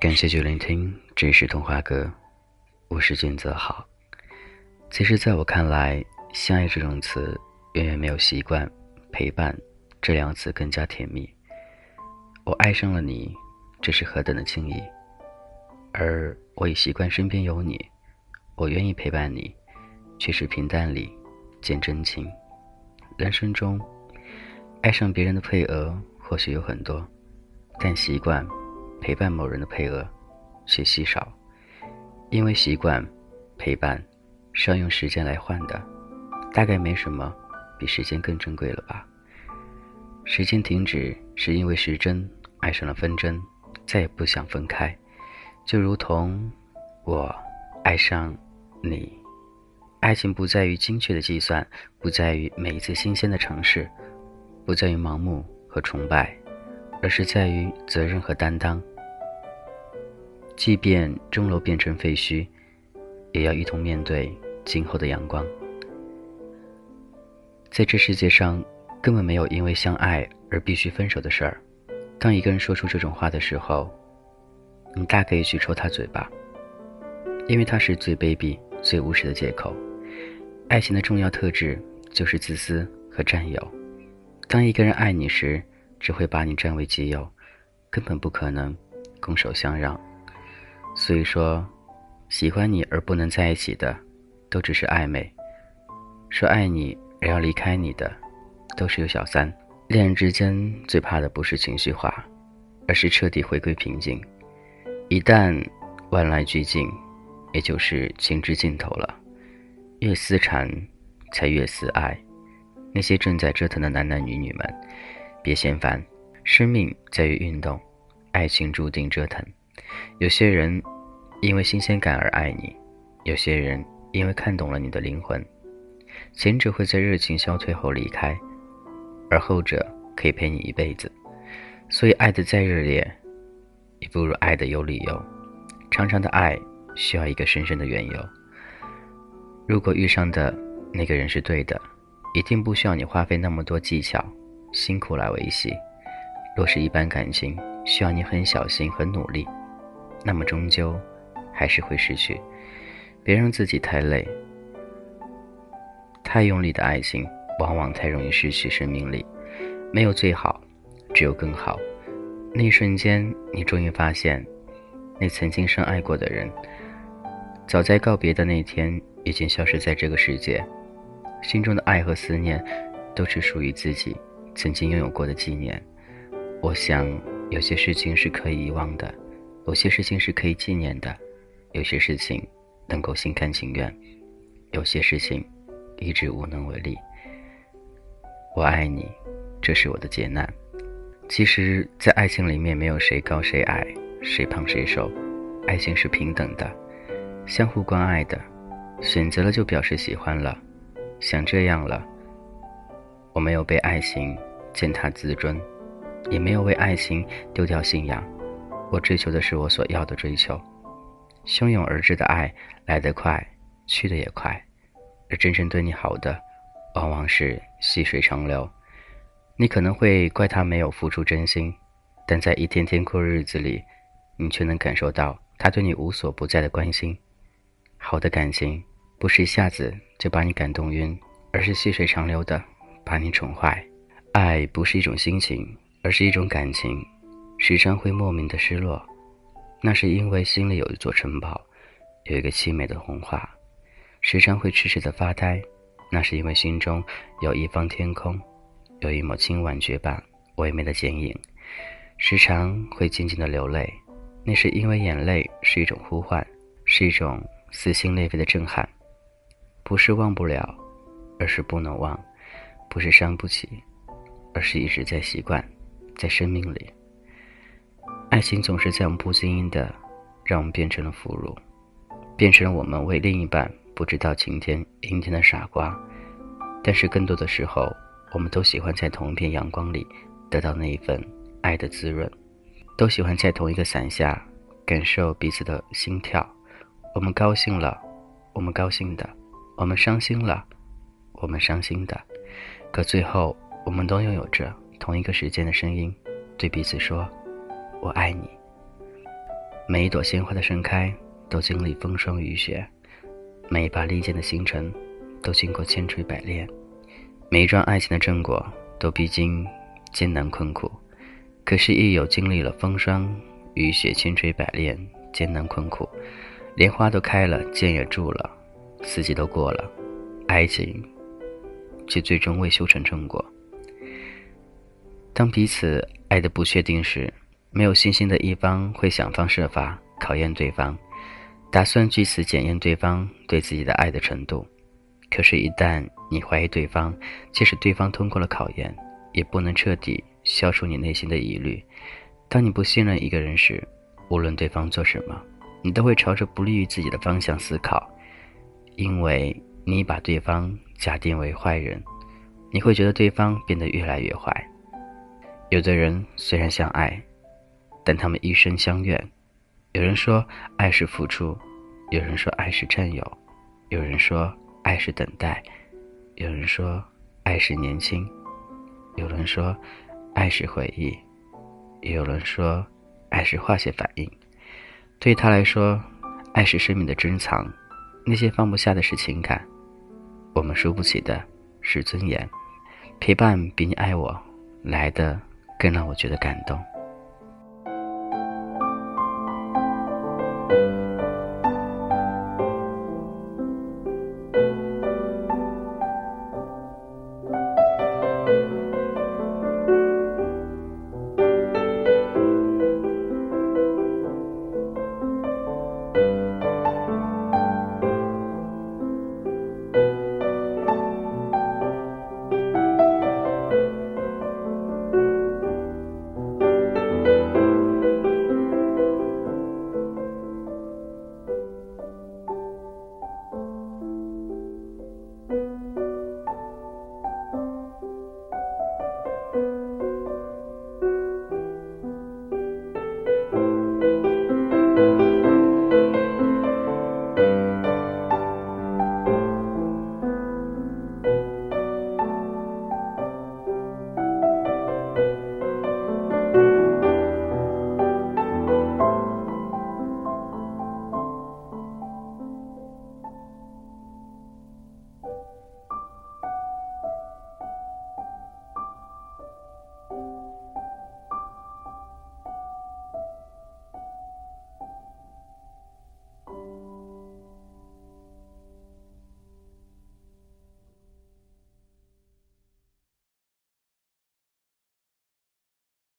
感谢九聆听，这是童话歌，我是俊泽好。其实，在我看来，相爱这种词远远没有习惯、陪伴这两个词更加甜蜜。我爱上了你，这是何等的轻易；而我已习惯身边有你，我愿意陪伴你，却是平淡里见真情。人生中，爱上别人的配额或许有很多。但习惯陪伴某人的配额却稀少，因为习惯陪伴是要用时间来换的，大概没什么比时间更珍贵了吧。时间停止是因为时针爱上了分针，再也不想分开，就如同我爱上你。爱情不在于精确的计算，不在于每一次新鲜的尝试，不在于盲目和崇拜。而是在于责任和担当。即便钟楼变成废墟，也要一同面对今后的阳光。在这世界上，根本没有因为相爱而必须分手的事儿。当一个人说出这种话的时候，你大可以去抽他嘴巴，因为他是最卑鄙、最无耻的借口。爱情的重要特质就是自私和占有。当一个人爱你时，只会把你占为己有，根本不可能拱手相让。所以说，喜欢你而不能在一起的，都只是暧昧；说爱你而要离开你的，都是有小三。恋人之间最怕的不是情绪化，而是彻底回归平静。一旦万籁俱静，也就是情之尽头了。越思缠，才越思爱。那些正在折腾的男男女女们。别嫌烦，生命在于运动，爱情注定折腾。有些人因为新鲜感而爱你，有些人因为看懂了你的灵魂。前者会在热情消退后离开，而后者可以陪你一辈子。所以，爱的再热烈，也不如爱的有理由。长长的爱需要一个深深的缘由。如果遇上的那个人是对的，一定不需要你花费那么多技巧。辛苦来维系，若是一般感情需要你很小心、很努力，那么终究还是会失去。别让自己太累，太用力的爱情往往太容易失去生命力。没有最好，只有更好。那一瞬间，你终于发现，那曾经深爱过的人，早在告别的那天已经消失在这个世界。心中的爱和思念，都是属于自己。曾经拥有过的纪念，我想有些事情是可以遗忘的，有些事情是可以纪念的，有些事情能够心甘情愿，有些事情一直无能为力。我爱你，这是我的劫难。其实，在爱情里面，没有谁高谁矮，谁胖谁瘦，爱情是平等的，相互关爱的。选择了就表示喜欢了，想这样了。我没有被爱情践踏自尊，也没有为爱情丢掉信仰。我追求的是我所要的追求。汹涌而至的爱来得快，去得也快，而真正对你好的，往往是细水长流。你可能会怪他没有付出真心，但在一天天过日子里，你却能感受到他对你无所不在的关心。好的感情不是一下子就把你感动晕，而是细水长流的。把你宠坏，爱不是一种心情，而是一种感情，时常会莫名的失落，那是因为心里有一座城堡，有一个凄美的童话；时常会痴痴的发呆，那是因为心中有一方天空，有一抹清婉绝版唯美的剪影；时常会静静的流泪，那是因为眼泪是一种呼唤，是一种撕心裂肺的震撼，不是忘不了，而是不能忘。不是伤不起，而是一直在习惯，在生命里。爱情总是在我们不经意的，让我们变成了俘虏，变成了我们为另一半不知道晴天阴天的傻瓜。但是更多的时候，我们都喜欢在同一片阳光里得到那一份爱的滋润，都喜欢在同一个伞下感受彼此的心跳。我们高兴了，我们高兴的；我们伤心了，我们伤心的。可最后，我们都拥有着同一个时间的声音，对彼此说：“我爱你。”每一朵鲜花的盛开都经历风霜雨雪，每一把利剑的形成都经过千锤百炼，每一桩爱情的正果都必经艰难困苦。可是，亦有经历了风霜雨雪、千锤百炼、艰难困苦，连花都开了，剑也铸了，四季都过了，爱情却最终未修成正果。当彼此爱的不确定时，没有信心的一方会想方设法考验对方，打算据此检验对方对自己的爱的程度。可是，一旦你怀疑对方，即使对方通过了考验，也不能彻底。消除你内心的疑虑。当你不信任一个人时，无论对方做什么，你都会朝着不利于自己的方向思考，因为你把对方假定为坏人，你会觉得对方变得越来越坏。有的人虽然相爱，但他们一生相怨。有人说爱是付出，有人说爱是占有，有人说爱是等待，有人说爱是年轻，有人说。爱是回忆，也有人说，爱是化学反应。对他来说，爱是生命的珍藏，那些放不下的是情感，我们输不起的是尊严。陪伴比你爱我来的更让我觉得感动。